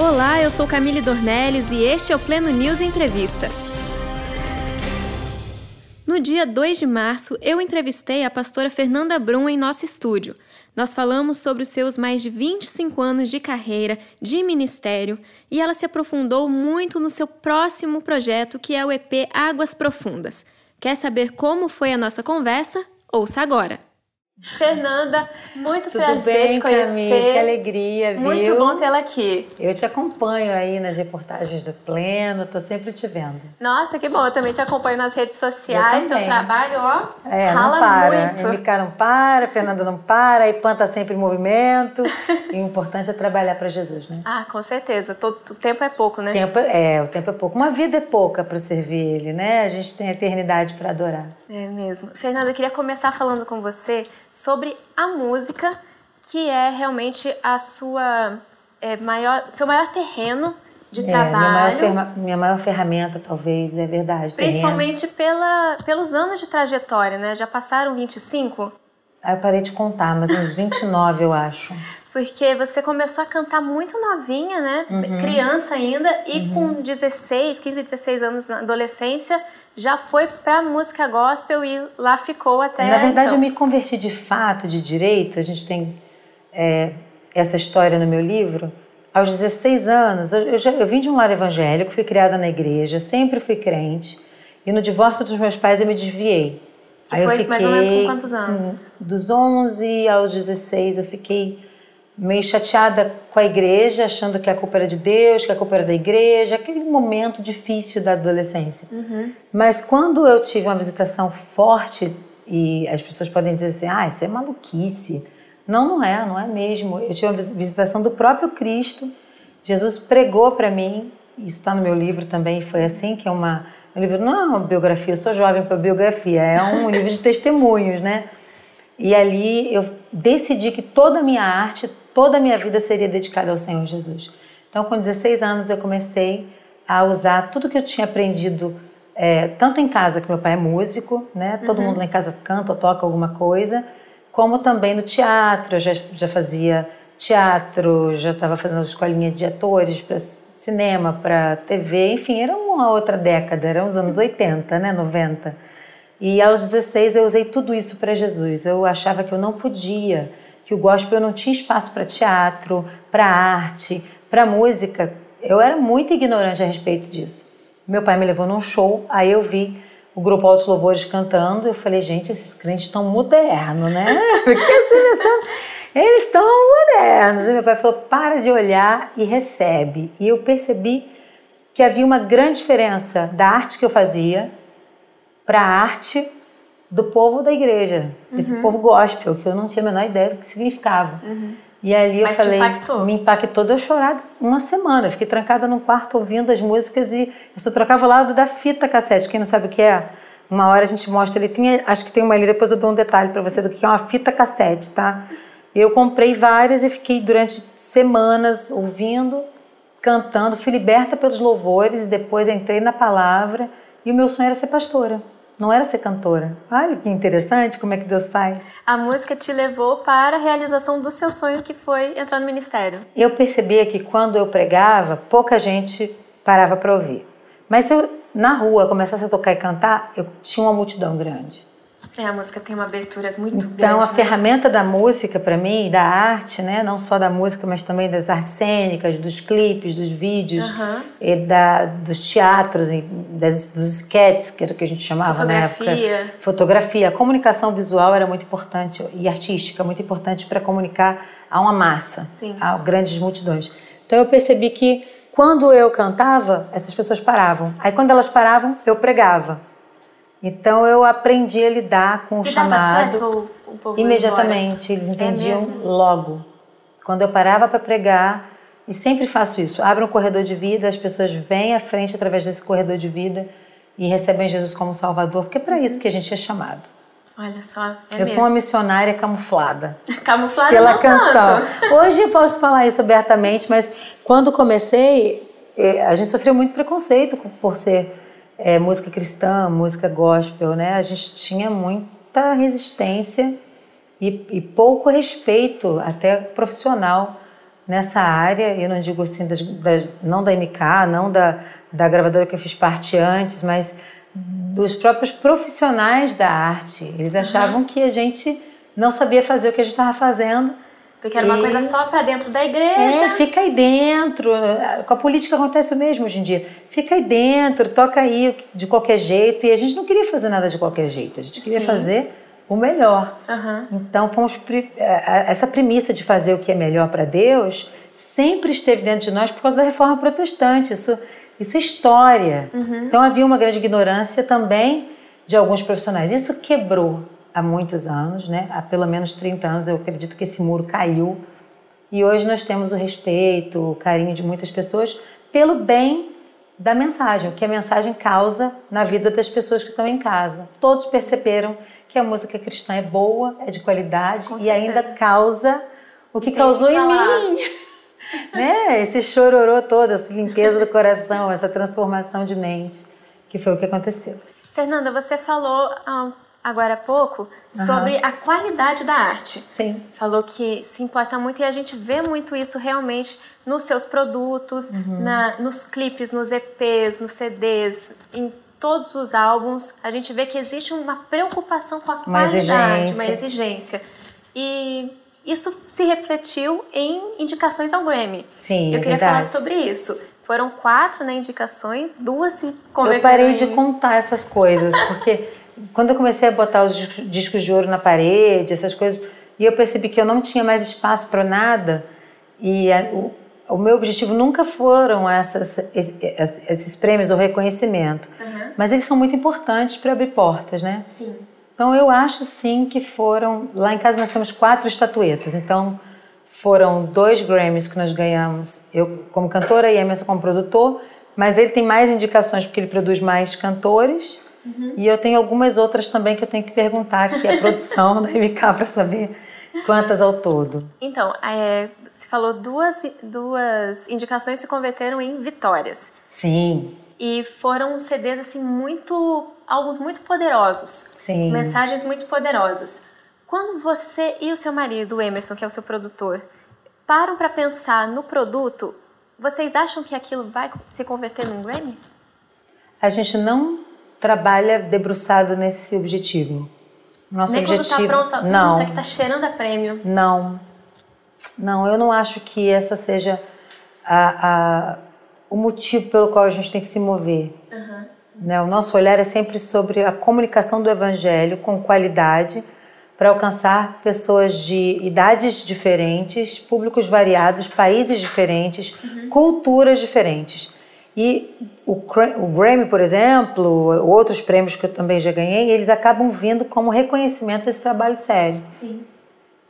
Olá, eu sou Camille Dornelles e este é o Pleno News Entrevista. No dia 2 de março, eu entrevistei a pastora Fernanda Brum em nosso estúdio. Nós falamos sobre os seus mais de 25 anos de carreira, de ministério, e ela se aprofundou muito no seu próximo projeto, que é o EP Águas Profundas. Quer saber como foi a nossa conversa? Ouça agora! Fernanda, muito Tudo prazer bem, te conhecer. Camille, que alegria, viu? Muito bom tê-la aqui. Eu te acompanho aí nas reportagens do Pleno, tô sempre te vendo. Nossa, que bom. Eu também te acompanho nas redes sociais. Eu Seu trabalho, ó, É, rala não para. muito. MK não para, Fernanda não para, a IPAN tá sempre em movimento. e o importante é trabalhar para Jesus, né? Ah, com certeza. Todo, o tempo é pouco, né? Tempo é, é, o tempo é pouco. Uma vida é pouca para servir Ele, né? A gente tem a eternidade para adorar. É mesmo. Fernanda, eu queria começar falando com você sobre a música, que é realmente a sua é, maior, seu maior terreno de É, minha, maior trabalho. minha maior ferramenta, talvez, é verdade. terreno. Principalmente pela, pelos anos de trajetória, né? Já passaram 25? Aí eu parei de contar, mas uns 29, eu acho. Porque você começou a cantar muito novinha, né? Uhum. Criança ainda, e com 16, 15, 16 anos na adolescência, já foi pra música gospel e lá ficou até. Na verdade, então. eu me converti de fato, de direito. A gente tem é, essa história no meu livro. Aos 16 anos, eu, eu, já- eu vim de um lar evangélico, fui criada na igreja, sempre fui crente. E no divórcio dos meus pais eu me desviei. Que foi mais ou menos com quantos anos? dos 11 aos 16 eu fiquei meio chateada com a igreja, achando que a culpa era de Deus, que a culpa era da igreja, aquele momento difícil da adolescência. Mas quando eu tive uma visitação forte, e as pessoas podem dizer assim, ah, isso é maluquice. Não, não é, não é mesmo. Eu tive uma vis- visitação do próprio Cristo. Jesus pregou para mim, isso está no meu livro também, foi assim, que é uma... O livro não é uma biografia, eu sou jovem para biografia, é um livro de testemunhos, né? E ali eu decidi que toda a minha arte, toda a minha vida seria dedicada ao Senhor Jesus. Então, com 16 anos, eu comecei a usar tudo que eu tinha aprendido, é, tanto em casa, que meu pai é músico, né? Todo mundo lá em casa canta ou toca alguma coisa, como também no teatro. Eu já, já fazia teatro, já estava fazendo escolinha de atores para cinema, para TV, enfim, era uma outra década, eram os anos 80, né? 90. E aos 16 eu usei tudo isso para Jesus. Eu achava que eu não podia, que o gospel não tinha espaço para teatro, para arte, para música. Eu era muito ignorante a respeito disso. Meu pai me levou num show, aí eu vi o grupo Altos Louvores cantando, eu falei, gente, esses crentes estão modernos, né? Porque assim, pensando, eles estão modernos. E meu pai falou, para de olhar e recebe. E eu percebi que havia uma grande diferença da arte que eu fazia para a arte do povo da igreja, desse Uhum. povo gospel, que eu não tinha a menor ideia do que significava. E ali eu Mas te falei, impactou? me impactou de eu chorar uma semana. Eu fiquei trancada num quarto ouvindo as músicas e eu só trocava o lado da fita cassete. Quem não sabe o que é? Uma hora a gente mostra, ele tinha, acho que tem uma ali, depois eu dou um detalhe para você do que é uma fita cassete, tá? Eu comprei várias e fiquei durante semanas ouvindo, cantando, fui liberta pelos louvores e depois entrei na palavra e o meu sonho era ser pastora, não era ser cantora. Olha que interessante como é que Deus faz. A música te levou para a realização do seu sonho, que foi entrar no ministério. Eu percebia que quando eu pregava, pouca gente parava para ouvir. Mas se eu, na rua, começasse a tocar e cantar, eu tinha uma multidão grande. É, a música tem uma abertura muito grande. Então, a né? ferramenta da música, para mim, da arte, né? não só da música, mas também das artes cênicas, dos clipes, dos vídeos, e da, dos teatros, e das, dos sketches, que era o que a gente chamava na época. Fotografia. Fotografia. A comunicação visual era muito importante, e artística, muito importante para comunicar a uma massa, Sim. a grandes multidões. Então, eu percebi que quando eu cantava, essas pessoas paravam. Aí, quando elas paravam, eu pregava. Então eu aprendi a lidar com o E chamado certo o, o imediatamente. Eles É entendiam mesmo? logo. Quando eu parava para pregar, e sempre faço isso, abro um corredor de vida, as pessoas vêm à frente através desse corredor de vida e recebem Jesus como Salvador, porque é para isso que a gente é chamado. Olha só, é eu mesmo. sou uma missionária camuflada Camuflada pela canção. tanto. Hoje eu posso falar isso abertamente, mas quando comecei, eh, a gente sofreu muito preconceito por ser eh, música cristã, música gospel, né? A gente tinha muita resistência e, e pouco respeito, até profissional, nessa área, eu não digo assim, das, da, não da MK, não da, da gravadora que eu fiz parte antes, mas dos próprios profissionais da arte. Eles achavam que a gente não sabia fazer o que a gente estava fazendo. Porque era uma e... coisa só para dentro da igreja. É, fica aí dentro. Com a política acontece o mesmo hoje em dia. Fica aí dentro, toca aí de qualquer jeito. E a gente não queria fazer nada de qualquer jeito. A gente queria Sim. fazer o melhor. Uhum. Então, fomos, essa premissa de fazer o que é melhor para Deus sempre esteve dentro de nós por causa da reforma protestante. Isso, isso é história. Uhum. Então, havia uma grande ignorância também de alguns profissionais. Isso quebrou há muitos anos, né? há pelo menos 30 anos. Eu acredito que esse muro caiu. E hoje nós temos o respeito, o carinho de muitas pessoas pelo bem da mensagem, o que a mensagem causa na vida das pessoas que estão em casa. Todos perceberam que a música cristã é boa, é de qualidade e ainda causa o que Tem causou que em mim. né? Esse chororô todo, essa limpeza do coração, essa transformação de mente, que foi o que aconteceu. Fernanda, você falou ah, agora há pouco sobre uhum. a qualidade da arte. Sim. Falou que se importa muito e a gente vê muito isso realmente nos seus produtos, uhum. na, nos clipes, nos EPs, nos CDs, em todos os álbuns, a gente vê que existe uma preocupação com a uma qualidade, exigência. uma exigência. E isso se refletiu em indicações ao Grammy. Sim, Eu é queria verdade. falar sobre isso. Foram quatro né, indicações, duas se converteram Eu parei em... de contar essas coisas, porque quando eu comecei a botar os discos de ouro na parede, essas coisas, e eu percebi que eu não tinha mais espaço para nada, e a, o, o meu objetivo nunca foram essas, esses, esses prêmios ou reconhecimento, uhum. mas eles são muito importantes para abrir portas, né? Sim. Então eu acho sim que foram. Lá em casa nós temos quatro estatuetas, então foram dois Grammys que nós ganhamos, eu como cantora e Emerson como produtor, mas ele tem mais indicações porque ele produz mais cantores. Uhum. E eu tenho algumas outras também que eu tenho que perguntar aqui a produção da MK para saber quantas ao todo. Então, é, você falou duas, duas indicações se converteram em vitórias. Sim. E foram CDs assim muito álbuns muito poderosos. Sim. Mensagens muito poderosas. Quando você e o seu marido, o Emerson, que é o seu produtor, param para pensar no produto, vocês acham que aquilo vai se converter num Grammy? A gente não trabalha debruçado nesse objetivo. Nosso Nem objetivo. Quando tá pronto, fala, não. Isso aqui tá cheirando a prêmio. Não. Não, eu não acho que essa seja a, a, o motivo pelo qual a gente tem que se mover. Uhum. Né? O nosso olhar é sempre sobre a comunicação do evangelho com qualidade para alcançar pessoas de idades diferentes, públicos variados, países diferentes, uhum. culturas diferentes. E o, o, Grammy, por exemplo, outros prêmios que eu também já ganhei, eles acabam vindo como reconhecimento desse trabalho sério. Sim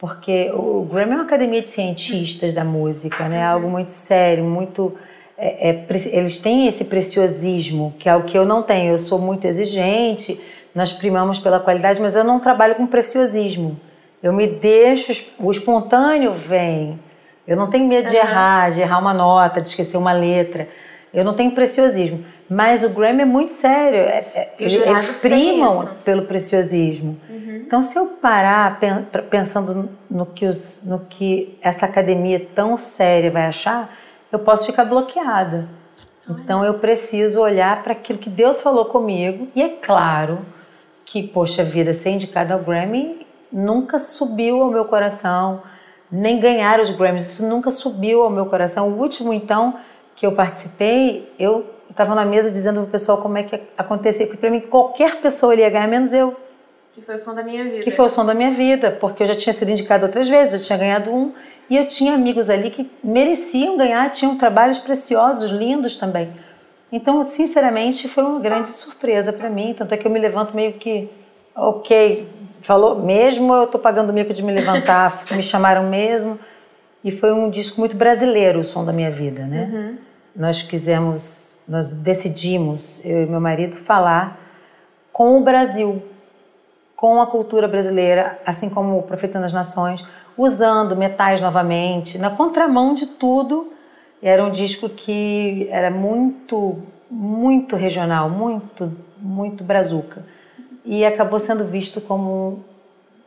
porque o Grammy é uma academia de cientistas da música, né? Algo muito sério, muito é, é, eles têm esse preciosismo que é o que eu não tenho. Eu sou muito exigente, nós primamos pela qualidade, mas eu não trabalho com preciosismo. Eu me deixo, o espontâneo vem. Eu não tenho medo de uhum. errar, de errar uma nota, de esquecer uma letra. Eu não tenho preciosismo. Mas o Grammy é muito sério. É, é, eles primam pelo preciosismo. Uhum. Então, se eu parar pensando no que, os, no que essa academia tão séria vai achar, eu posso ficar bloqueada. Então, eu preciso olhar para aquilo que Deus falou comigo. E é claro que, poxa vida, ser indicada ao Grammy nunca subiu ao meu coração, nem ganhar os Grammys, isso nunca subiu ao meu coração. O último, então que eu participei, eu estava na mesa dizendo pro pessoal como é que acontecia, porque para mim qualquer pessoa ia ganhar, menos eu. Que foi o som da minha vida. Que foi o som da minha vida, porque eu já tinha sido indicado outras vezes, já tinha ganhado um, e eu tinha amigos ali que mereciam ganhar, tinham trabalhos preciosos, lindos também. Então, sinceramente, foi uma grande surpresa para mim, tanto é que eu me levanto meio que, ok, falou mesmo, eu estou pagando o mico de me levantar, me chamaram mesmo. E foi um disco muito brasileiro, o som da minha vida, né? Uhum nós quisemos, nós decidimos, eu e meu marido, falar com o Brasil, com a cultura brasileira, assim como o Profetizando das Nações, usando metais novamente, na contramão de tudo. Era um disco que era muito, muito regional, muito, muito brazuca. E acabou sendo visto como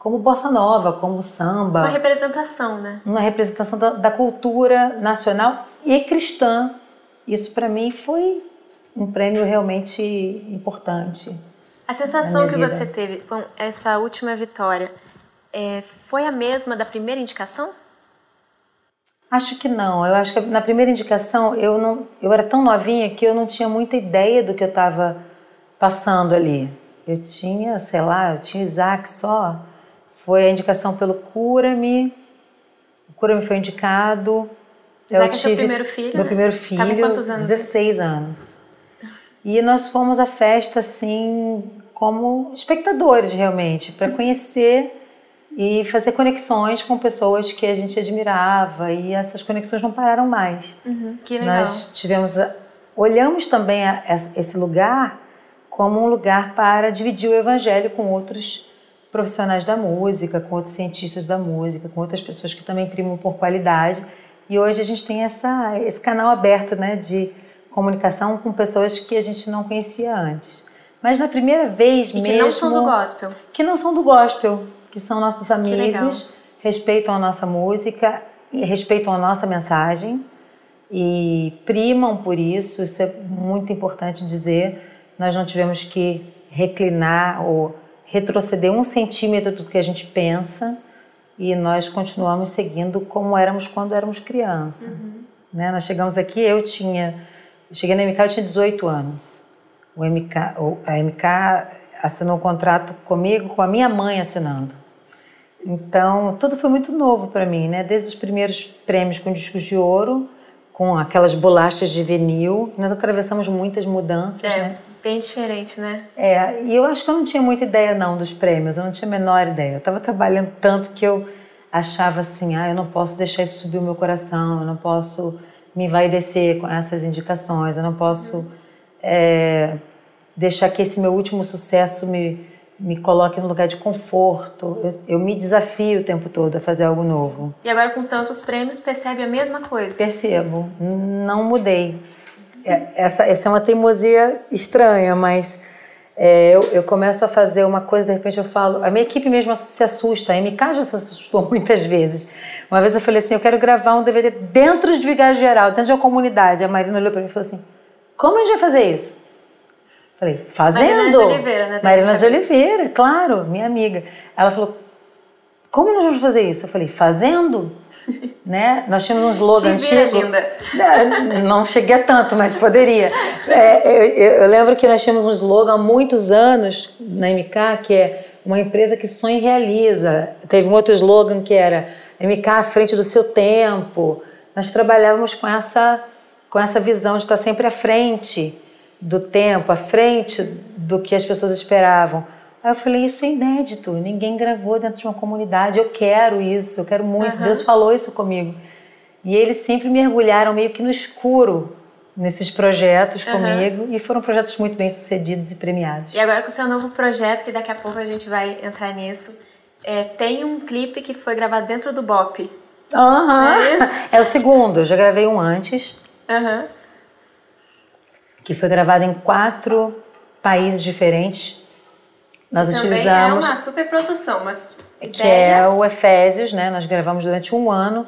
como bossa nova, como samba. Uma representação, né? Uma representação da, da cultura nacional e cristã. Isso para mim foi um prêmio realmente importante. A sensação que vida. você teve com essa última vitória é, foi a mesma da primeira indicação? Acho que não. Eu acho que na primeira indicação eu não, eu era tão novinha que eu não tinha muita ideia do que eu estava passando ali. Eu tinha, sei lá, eu tinha Isaac só. Foi a indicação pelo Cura-me. O Cura-me foi indicado. Isaac eu tive, é seu primeiro filho? Meu né? primeiro filho, quantos anos? 16 anos. E nós fomos à festa assim como espectadores realmente, para conhecer e fazer conexões com pessoas que a gente admirava e essas conexões não pararam mais. Uhum, que legal. Nós tivemos, olhamos também a, a, esse lugar como um lugar para dividir o evangelho com outros profissionais da música, com outros cientistas da música, com outras pessoas que também primam por qualidade. E hoje a gente tem essa, esse canal aberto, né, de comunicação com pessoas que a gente não conhecia antes. Mas na primeira vez e mesmo. Que não são do gospel. Que não são do gospel, que são nossos amigos, respeitam a nossa música, respeitam a nossa mensagem e primam por isso. Isso é muito importante dizer. Nós não tivemos que reclinar ou retroceder um centímetro do que a gente pensa e nós continuamos seguindo como éramos quando éramos criança. Uhum. Né? Nós chegamos aqui, eu tinha eu cheguei na MK, eu tinha 18 anos. O MK, a MK assinou um contrato comigo, com a minha mãe assinando. Então, tudo foi muito novo para mim, né? Desde os primeiros prêmios com discos de ouro, com aquelas bolachas de vinil. Nós atravessamos muitas mudanças, é, né? Bem diferente, né? É, e eu acho que eu não tinha muita ideia não dos prêmios, eu não tinha a menor ideia. Eu estava trabalhando tanto que eu achava assim, ah, eu não posso deixar isso subir o meu coração, eu não posso me vai descer com essas indicações. Eu não posso é, deixar que esse meu último sucesso me, me coloque no lugar de conforto. Eu, eu, me desafio o tempo todo a fazer algo novo. E agora, com tantos prêmios, percebe a mesma coisa? Percebo. Não mudei. É, essa, essa é uma teimosia estranha, mas é, eu, eu, começo a fazer uma coisa, de repente eu falo, a minha equipe mesmo se assusta, a MK já se assustou muitas vezes. Uma vez eu falei assim, eu quero gravar um DVD dentro de Vigário Geral, dentro de uma comunidade. A Marina olhou para mim e falou assim, como a gente vai fazer isso? Falei, fazendo. Marina de Oliveira, né? Marina de Oliveira, claro, minha amiga. Ela falou, como nós vamos fazer isso? Eu falei, fazendo? Né? Nós tínhamos um slogan Te antigo. Linda. Não cheguei a tanto, mas poderia. É, eu, eu, lembro que nós tínhamos um slogan há muitos anos na MK, que é uma empresa que sonha e realiza. Teve um outro slogan que era MK à frente do seu tempo. Nós trabalhávamos com essa, com essa visão de estar sempre à frente do tempo, à frente do que as pessoas esperavam. Aí eu falei, isso é inédito, ninguém gravou dentro de uma comunidade, eu quero isso, eu quero muito, uhum. Deus falou isso comigo. E eles sempre mergulharam meio que no escuro nesses projetos uhum. comigo e foram projetos muito bem sucedidos e premiados. E agora com o seu novo projeto, que daqui a pouco a gente vai entrar nisso, é, tem um clipe que foi gravado dentro do BOP. Uhum. É, é o segundo, eu já gravei um antes. Uhum. Que foi gravado em quatro países diferentes nós Também utilizamos. É uma super produção, mas. Que é o Efésios, né? Nós gravamos durante um ano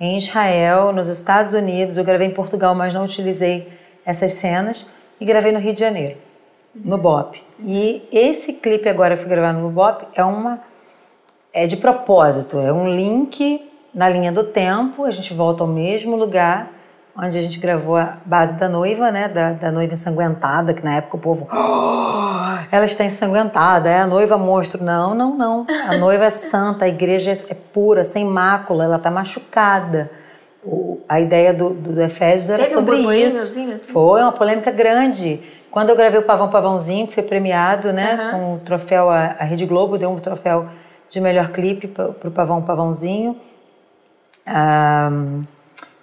em Israel, nos Estados Unidos. Eu gravei em Portugal, mas não utilizei essas cenas. E gravei no Rio de Janeiro, no BOP. E esse clipe agora que fui gravado no BOP é uma. É de propósito, é um link na linha do tempo. A gente volta ao mesmo lugar onde a gente gravou a base da noiva, né? Da, da noiva ensanguentada, que na época o povo. Oh, ela está ensanguentada, é a noiva monstro. Não, não, não. A noiva é santa, a igreja é pura, sem mácula, ela está machucada. O, a ideia do, do, Efésios era Teve sobre um isso. Assim? Foi uma polêmica grande. Quando eu gravei o Pavão Pavãozinho, que foi premiado, né? Uhum. Com o troféu, a, a Rede Globo deu um troféu de melhor clipe para o Pavão Pavãozinho. Um,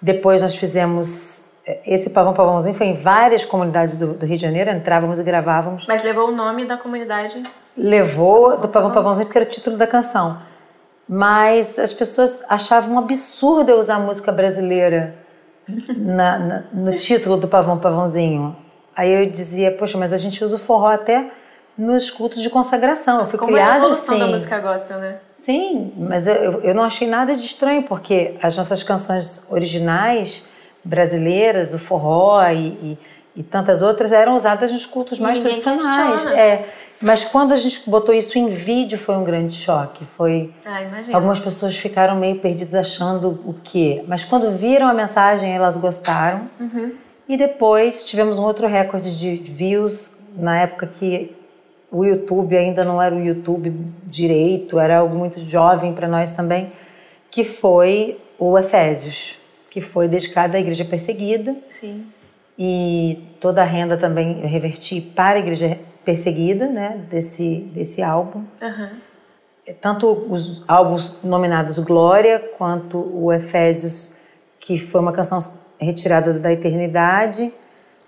depois nós fizemos eh, esse Pavão Pavãozinho foi em várias comunidades do, do, Rio de Janeiro, entrávamos e gravávamos. Mas levou o nome da comunidade? Levou do Pavão Pavãozinho porque era o título da canção. Mas as pessoas achavam um absurdo eu usar música brasileira na, na, no título do Pavão Pavãozinho. Aí eu dizia, poxa, mas a gente usa o forró até nos cultos de consagração. Eu fui Como criada é a assim. da música gospel, né? Sim, mas eu, eu não achei nada de estranho, porque as nossas canções originais brasileiras, o forró e, e, e tantas outras, eram usadas nos cultos mais tradicionais. É, mas quando a gente botou isso em vídeo foi um grande choque. Foi ah, algumas pessoas ficaram meio perdidas achando o quê. Mas quando viram a mensagem elas gostaram. Uhum. E depois tivemos um outro recorde de views na época que o YouTube ainda não era o YouTube direito, era algo muito jovem para nós também, que foi o Efésios, que foi dedicado à igreja perseguida. Sim. E toda a renda também eu reverti para a igreja perseguida, né, desse desse álbum. Uhum. Tanto os álbuns nominados Glória quanto o Efésios, que foi uma canção retirada da eternidade.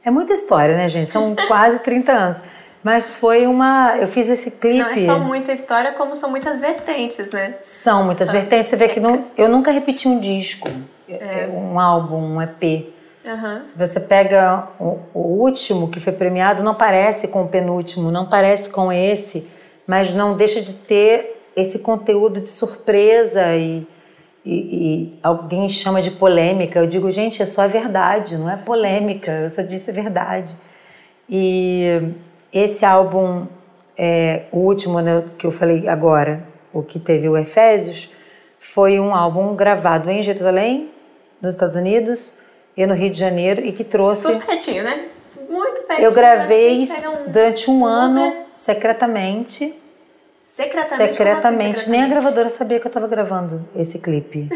É muita história, né, gente? São quase 30 anos. Mas foi uma. Eu fiz esse clipe. Não é só muita história, como são muitas vertentes, né? São muitas ah, vertentes. Você vê que não, eu nunca repeti um disco, é. um álbum, um EP. Uhum. Se você pega o, o, último que foi premiado, não parece com o penúltimo, não parece com esse, mas não deixa de ter esse conteúdo de surpresa e, e, e alguém chama de polêmica. Eu digo, gente, é só a verdade, não é polêmica, eu só disse verdade. E esse álbum, é, o último né, que eu falei agora, o que teve o Efésios, foi um álbum gravado em Jerusalém, nos Estados Unidos e no Rio de Janeiro e que trouxe. Tudo pertinho, né? Muito pertinho. Eu gravei assim, um... durante um ano secretamente. Secretamente? Secretamente. Assim, Nem a gravadora sabia que eu estava gravando esse clipe.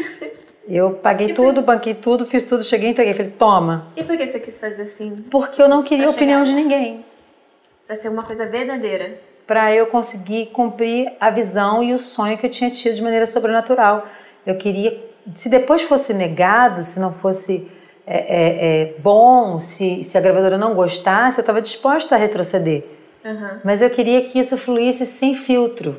Eu paguei tudo, banquei tudo, fiz tudo, cheguei, entreguei. Falei, toma. E por que você quis fazer assim? Porque eu não queria a opinião de ninguém para ser uma coisa verdadeira. Para eu conseguir cumprir a visão e o sonho que eu tinha tido de maneira sobrenatural. Eu queria, se depois fosse negado, se não fosse é, é, é, bom, se, se a gravadora não gostasse, eu estava disposta a retroceder. Uhum. Mas eu queria que isso fluísse sem filtro.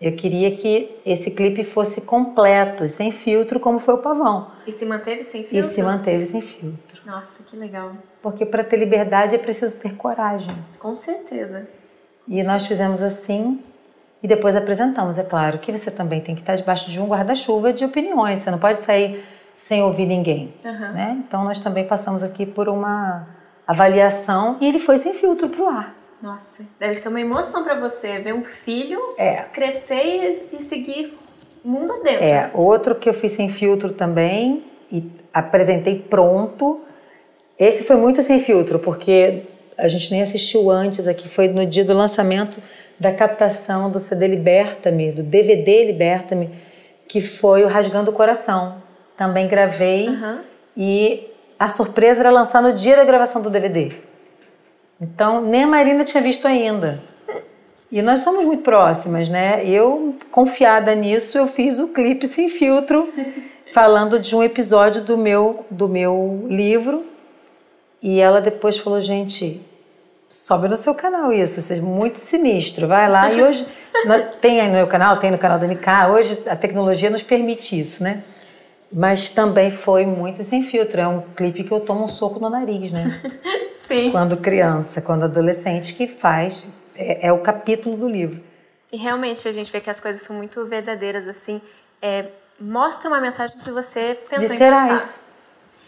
Eu queria que esse clipe fosse completo, sem filtro, como foi o Pavão. E se manteve sem filtro? E se manteve sem filtro. Nossa, que legal. Porque para ter liberdade é preciso ter coragem. Com certeza. E nós fizemos assim e depois apresentamos. É claro que você também tem que estar debaixo de um guarda-chuva de opiniões. Você não pode sair sem ouvir ninguém. Uhum. Né? Então nós também passamos aqui por uma avaliação e ele foi sem filtro para o ar. Nossa, deve ser uma emoção para você ver um filho é. crescer e, seguir mundo adentro. É, outro que eu fiz sem filtro também e apresentei pronto. Esse foi muito sem filtro, porque a gente nem assistiu antes aqui, foi no dia do lançamento da captação do CD Liberta-me, do DVD Liberta-me, que foi o Rasgando o Coração. Também gravei uhum. e a surpresa era lançar no dia da gravação do DVD. Então, nem a Marina tinha visto ainda. E nós somos muito próximas, né? Eu, confiada nisso, eu fiz o clipe sem filtro, falando de um episódio do meu, do meu livro. E ela depois falou, gente, sobe no seu canal isso, isso é muito sinistro, vai lá. E hoje, tem aí no meu canal, tem no canal da MK, hoje a tecnologia nos permite isso, né? Mas também foi muito sem filtro, é um clipe que eu tomo um soco no nariz, né? Sim. Quando criança, quando adolescente, que faz, é, é, o capítulo do livro. E realmente a gente vê que as coisas são muito verdadeiras, assim, é, mostra uma mensagem que você pensou de em passar.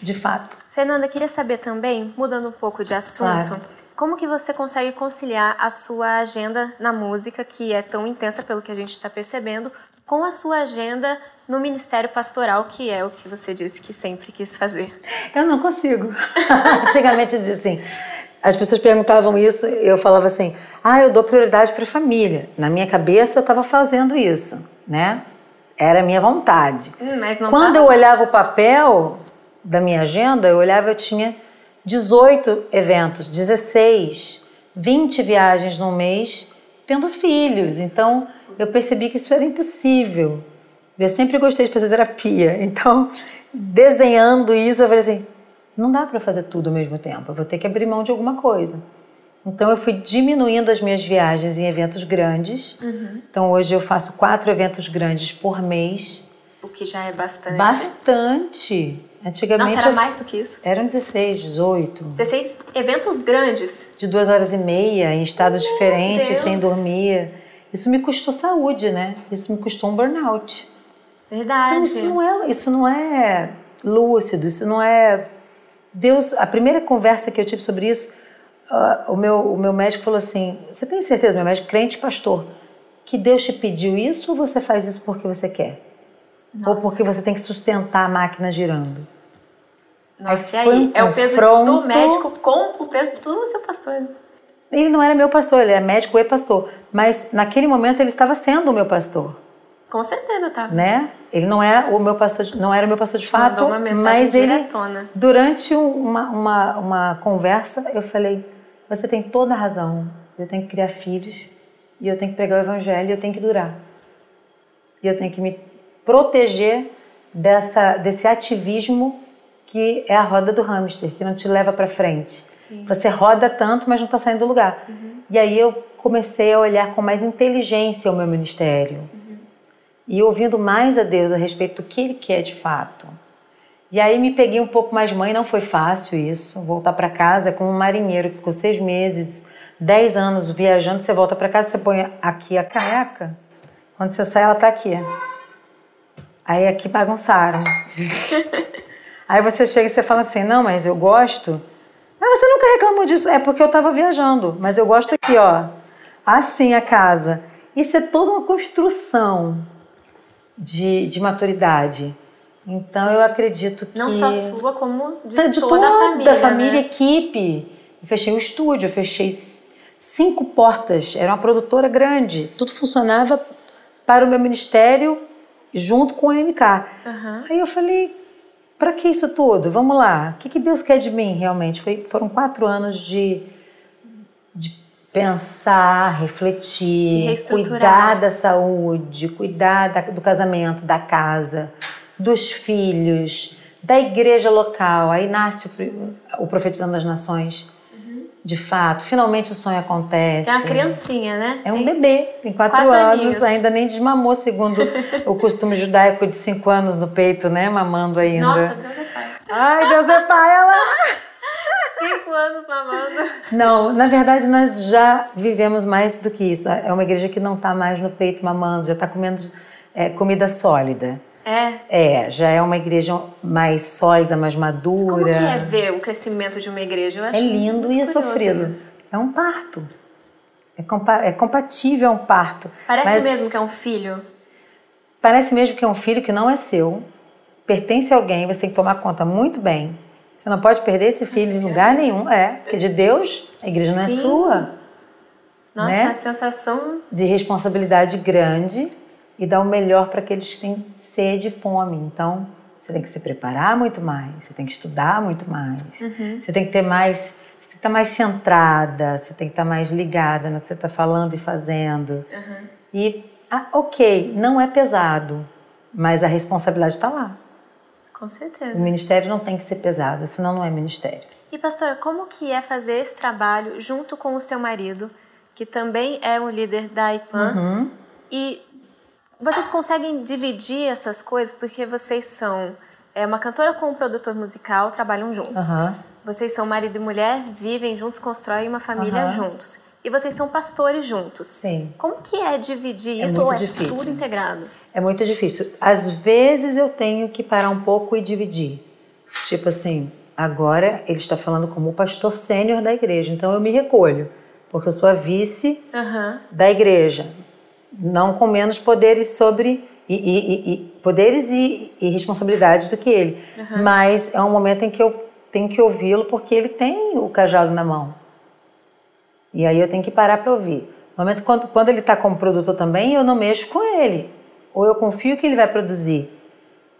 De fato. Fernanda, queria saber também, mudando um pouco de assunto, claro. como que você consegue conciliar a sua agenda na música, que é tão intensa pelo que a gente está percebendo, com a sua agenda no ministério pastoral, que é o que você disse que sempre quis fazer? Eu não consigo. Antigamente dizia assim, as pessoas perguntavam isso, eu falava assim: "Ah, eu dou prioridade para a família". Na minha cabeça eu estava fazendo isso, né? Era a minha vontade. Hum, Quando tá... eu olhava o papel da minha agenda, eu olhava eu tinha 18 eventos, 16, 20 viagens no mês, tendo filhos. Então, eu percebi que isso era impossível. Eu sempre gostei de fazer terapia, então desenhando isso eu falei assim, não dá para fazer tudo ao mesmo tempo, eu vou ter que abrir mão de alguma coisa. Então eu fui diminuindo as minhas viagens em eventos grandes. Uhum. Então hoje eu faço quatro eventos grandes por mês. O que já é bastante. Bastante. Antigamente. Nossa, era mais do que isso? Eram 16, 18. 16 eventos grandes? De duas horas e meia, em estados Meu diferentes, Deus. sem dormir. isso me custou saúde, né? Isso me custou um burnout. Verdade. Então, isso não é, isso não é lúcido, isso não é Deus, a primeira conversa que eu tive sobre isso, uh, o, meu, o meu médico falou assim: Você tem certeza, meu médico, crente pastor, que Deus te pediu isso ou você faz isso porque você quer? Nossa. Ou porque você tem que sustentar a máquina girando? Nossa, aí, um é o peso do médico com o peso do seu pastor. Ele não era meu pastor, ele é médico e pastor. Mas naquele momento ele estava sendo o meu pastor. Com certeza tá. Né? Ele não é o meu pastor, não era o meu pastor de fato, uma mas ele durante uma, uma, uma conversa eu falei: você tem toda a razão. Eu tenho que criar filhos e eu tenho que pregar o evangelho, e eu tenho que durar. E eu tenho que me proteger dessa desse ativismo que é a roda do hamster, que não te leva para frente. Sim. Você roda tanto, mas não está saindo do lugar. Uhum. E aí eu comecei a olhar com mais inteligência o meu ministério e ouvindo mais a Deus a respeito do que Ele quer de fato. E aí me peguei um pouco mais mãe, não foi fácil isso, voltar para casa como um marinheiro que ficou seis meses, dez anos viajando, você volta para casa, você põe aqui a caneca, quando você sai ela tá aqui. Aí aqui bagunçaram. aí você chega e você fala assim, não, mas eu gosto. Mas você nunca reclamou disso, é porque eu estava viajando, mas eu gosto aqui, ó, assim a casa. Isso é toda uma construção de, de maturidade. Então eu acredito que. Não só sua, como de, de toda, toda, a família. Da família, né? equipe. Eu fechei o estúdio, eu fechei cinco portas, era uma produtora grande, tudo funcionava para o meu ministério junto com o MK. Uhum. Aí eu falei, para que isso tudo? Vamos lá, o que, que Deus quer de mim realmente? Foi, foram quatro anos de, de pensar, refletir, cuidar da saúde, cuidar da, do casamento, da casa, dos filhos, da igreja local. Aí nasce o, o Profetizando das Nações. Uhum. De fato, finalmente o sonho acontece. É uma criancinha, né? É um bebê, tem quatro, quatro anos, aninhos. ainda nem desmamou, segundo o costume judaico de cinco anos no peito, né? Mamando ainda. Nossa, Deus é pai. Ai, Deus é pai, ela! Anos mamando. Não, na verdade nós já vivemos mais do que isso. É uma igreja que não está mais no peito mamando, já está comendo é, comida sólida. É? É, já é uma igreja mais sólida, mais madura. Como que é ver o crescimento de uma igreja? é lindo e é sofrido. Isso. É um parto. É, compa é compatível a um parto. Parece mas... mesmo que é um filho? Parece mesmo que é um filho que não é seu, pertence a alguém, você tem que tomar conta muito bem você não pode perder esse filho em lugar nenhum. É, porque de Deus, a igreja não é Sim. sua. Nossa, né? a sensação. De responsabilidade grande e dar o melhor para aqueles que têm sede e fome. Então, você tem que se preparar muito mais, você tem que estudar muito mais, uhum. você tem que ter mais. Você tem que estar mais centrada, você tem que estar mais ligada no que você está falando e fazendo. Uhum. E, ah, ok, não é pesado, mas a responsabilidade está lá. Com certeza. O ministério não tem que ser pesado, senão não é ministério. E pastora, como que é fazer esse trabalho junto com o seu marido, que também é um líder da IPAN? Uhum. E vocês conseguem dividir essas coisas porque vocês são é, uma cantora com um produtor musical, trabalham juntos. Uhum. Vocês são marido e mulher, vivem juntos, constroem uma família uhum. juntos. E vocês são pastores juntos. Sim. Como que é dividir é isso ou é difícil. tudo integrado? É muito difícil. Às vezes eu tenho que parar um pouco e dividir. Tipo assim, agora ele está falando como o pastor sênior da igreja, então eu me recolho, porque eu sou a vice uhum. da igreja, não com menos poderes sobre e, e, e poderes e, e, responsabilidades do que ele. Uhum. Mas é um momento em que eu tenho que ouvi-lo porque ele tem o cajado na mão. E aí eu tenho que parar para ouvir. No momento quando, quando ele está como produtor também, eu não mexo com ele ou eu confio que ele vai produzir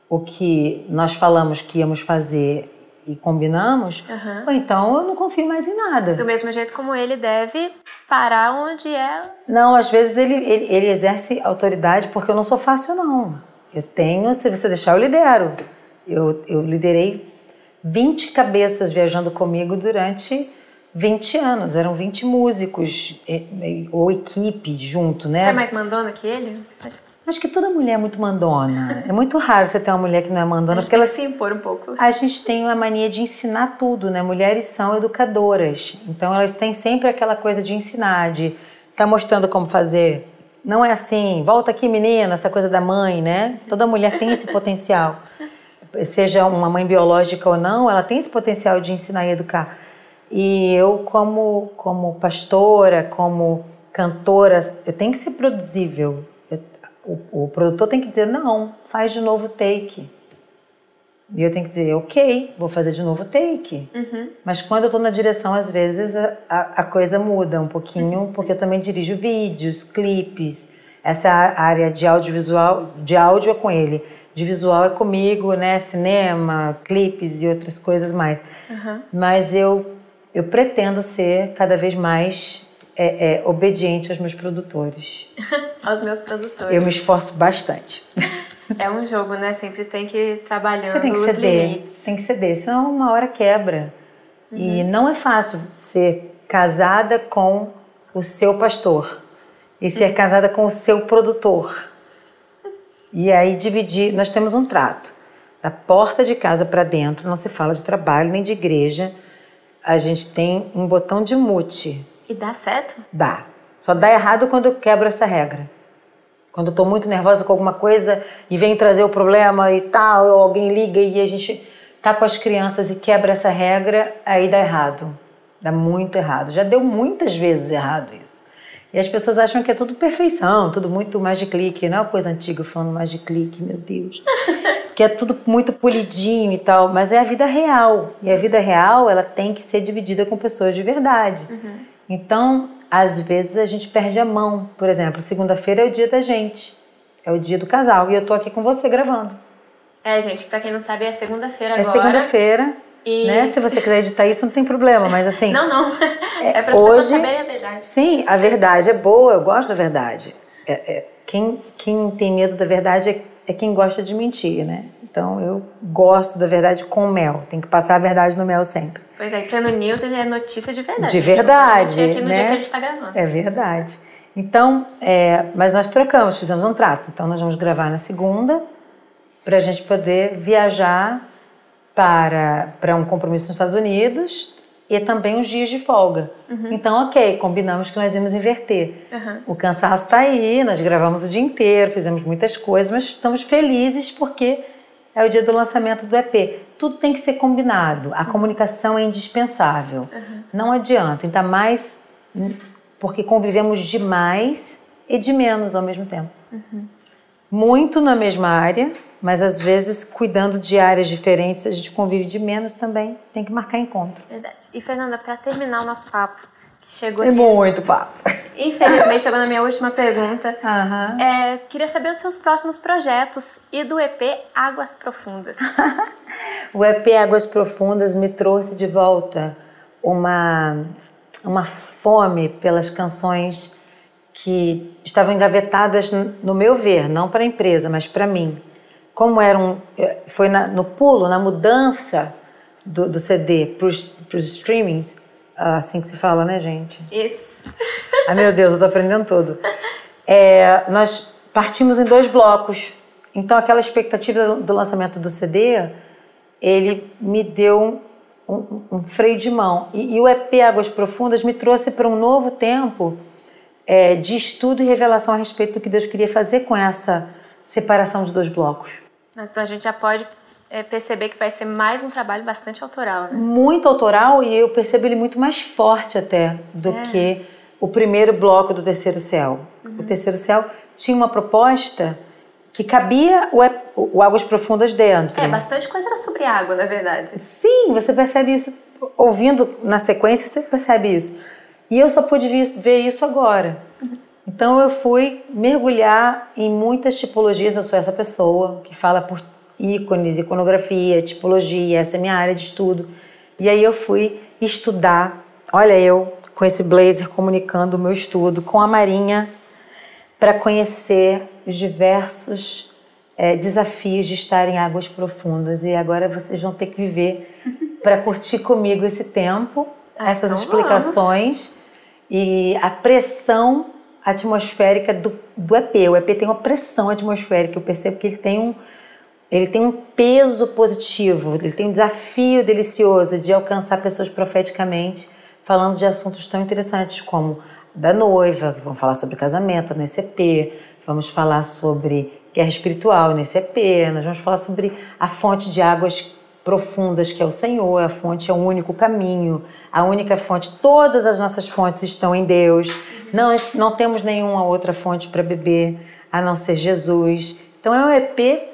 o que nós falamos que íamos fazer e combinamos, uhum. ou então eu não confio mais em nada. Do mesmo jeito como ele deve parar onde é. Não, às vezes ele, ele, ele exerce autoridade porque eu não sou fácil, não. Eu tenho, se você deixar, eu lidero. Eu, eu liderei 20 cabeças viajando comigo durante 20 anos. Eram 20 músicos ou equipe junto, né? Você é mais mandona que ele? Acho que toda mulher é muito mandona. É muito raro você ter uma mulher que não é mandona. porque elas se impor um pouco. A gente tem uma mania de ensinar tudo, né? Mulheres são educadoras. Então elas têm sempre aquela coisa de ensinar, de estar tá mostrando como fazer não é assim, volta aqui menina, essa coisa da mãe, né? Toda mulher tem esse potencial. Seja uma mãe biológica ou não, ela tem esse potencial de ensinar e educar. E eu, como, como pastora, como cantora, eu tenho que ser produzível. Eu, o, o produtor tem que dizer, não, faz de novo take. E eu tenho que dizer, ok, vou fazer de novo take. Uhum. Mas quando eu estou na direção, às vezes a, a, coisa muda um pouquinho, uhum. porque eu também dirijo vídeos, clipes. Essa área de audiovisual, de áudio é com ele, de visual é comigo, né? Cinema, clipes e outras coisas mais. Uhum. Mas eu, eu pretendo ser cada vez mais é, é, obediente aos meus produtores. aos meus produtores. Eu me esforço bastante. É um jogo, né? Sempre tem que ir trabalhando Você tem que ceder, limites. Tem que ceder, senão uma hora quebra. Uhum. E não é fácil ser casada com o seu pastor e ser uhum. casada com o seu produtor. E aí dividir, nós temos um trato. Da porta de casa para dentro não se fala de trabalho nem de igreja. A gente tem um botão de mute. E dá certo? Dá. Só dá errado quando eu quebro essa regra. Quando eu tô muito nervosa com alguma coisa e vem trazer o problema e tal, ou alguém liga e a gente tá com as crianças e quebra essa regra, aí dá errado. Dá muito errado. Já deu muitas vezes errado isso. E as pessoas acham que é tudo perfeição, tudo muito mais de clique, não é uma coisa antiga falando mais de clique, meu Deus. que é tudo muito polidinho e tal, mas é a vida real. E a vida real, ela tem que ser dividida com pessoas de verdade. Uhum. Então, às vezes a gente perde a mão. Por exemplo, segunda-feira é o dia da gente, é o dia do casal, e eu tô aqui com você gravando. É, gente, para quem não sabe, é segunda-feira é agora. É segunda-feira. E... Né? Se você quiser editar isso, não tem problema, mas assim. Não, não. É, é para hoje, pessoas saberem a verdade. Sim, a verdade é boa, eu gosto da verdade. É, é, quem, quem tem medo da verdade é, é quem gosta de mentir, né? Então eu gosto da verdade com mel. Tem que passar a verdade no mel sempre. Pois é, Pleno News é notícia de verdade. De verdade. Aqui no né? dia que a gente está gravando. É verdade. Então, é, mas nós trocamos, fizemos um trato. Então nós vamos gravar na segunda para a gente poder viajar para, para um compromisso nos Estados Unidos e também os dias de folga. Uhum. Então, ok, combinamos que nós íamos inverter. Uhum. O cansaço está aí, nós gravamos o dia inteiro, fizemos muitas coisas, mas estamos felizes porque é o dia do lançamento do EP. Tudo tem que ser combinado. A uhum. comunicação é indispensável. Uhum. Não adianta, ainda mais porque convivemos demais e de menos ao mesmo tempo. Muito na mesma área, mas às vezes cuidando de áreas diferentes, a gente convive de menos também. Tem que marcar encontro. Verdade. E Fernanda, para terminar o nosso papo, que chegou é aqui... muito papo. Infelizmente, chegou na minha última pergunta. Uhum. É, queria saber os seus próximos projetos e do EP Águas Profundas. o EP Águas Profundas me trouxe de volta uma, uma fome pelas canções que estavam engavetadas, no meu ver, não para a empresa, mas para mim. Como eram, eh, foi na, no pulo, na mudança do, do CD para os streamings, assim que se fala, né, gente? Isso. Ai, meu Deus, eu tô aprendendo tudo. É, nós partimos em dois blocos. Então, aquela expectativa do lançamento do CD, ele me deu um, um, um freio de mão. E, e, o EP Águas Profundas me trouxe para um novo tempo é, de estudo e revelação a respeito do que Deus queria fazer com essa separação de dois blocos. Então, a gente já pode é, perceber que vai ser mais um trabalho bastante autoral, né? Muito autoral e eu percebo ele muito mais forte até do é. que o primeiro bloco do Terceiro Céu. Uhum. O Terceiro Céu tinha uma proposta que cabia o, o Águas Profundas dentro. É, bastante coisa era sobre água, na verdade. Sim, você percebe isso ouvindo na sequência, você percebe isso. E eu só pude ver isso agora. Então eu fui mergulhar em muitas tipologias. Eu sou essa pessoa que fala por ícones, iconografia, tipologia, essa é a minha área de estudo. E aí eu fui estudar. Olha, eu com esse blazer comunicando o meu estudo com a Marinha para conhecer os diversos é, desafios de estar em águas profundas. E agora vocês vão ter que viver para curtir comigo esse tempo, ah, essas então explicações vamos. e a pressão atmosférica do, do EP. O EP tem uma pressão atmosférica, eu percebo que ele tem um ele tem um peso positivo, ele tem um desafio delicioso de alcançar pessoas profeticamente, falando de assuntos tão interessantes como da noiva, vamos falar sobre casamento nesse EP, vamos falar sobre guerra espiritual nesse EP, nós vamos falar sobre a fonte de águas profundas que é o Senhor, a fonte é o único caminho, a única fonte, todas as nossas fontes estão em Deus, não, não temos nenhuma outra fonte para beber a não ser Jesus. Então é um EP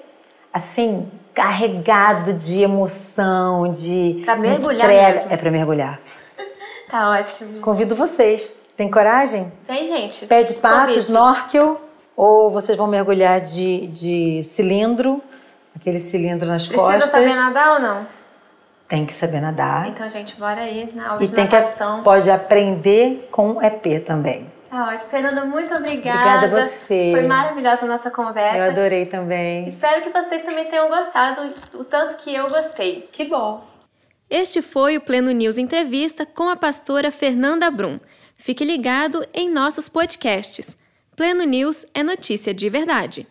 assim, carregado de emoção, de pra mergulhar entrega. Mesmo. É para mergulhar. tá ótimo. Convido vocês. Tem coragem? Tem, gente. Pé de pato, snorkel, ou vocês vão mergulhar de, de cilindro, aquele cilindro nas Precisa costas. Precisa saber nadar ou não? Tem que saber nadar. Então, gente, bora aí na aula e de tem natação. Que, pode aprender com EP também. Tá ótimo. Fernanda, muito obrigada. Obrigada a você. Foi maravilhosa a nossa conversa. Eu adorei também. Espero que vocês também tenham gostado, o tanto que eu gostei. Que bom. Este foi o Pleno News Entrevista com a pastora Fernanda Brum. Fique ligado em nossos podcasts. Pleno News é notícia de verdade.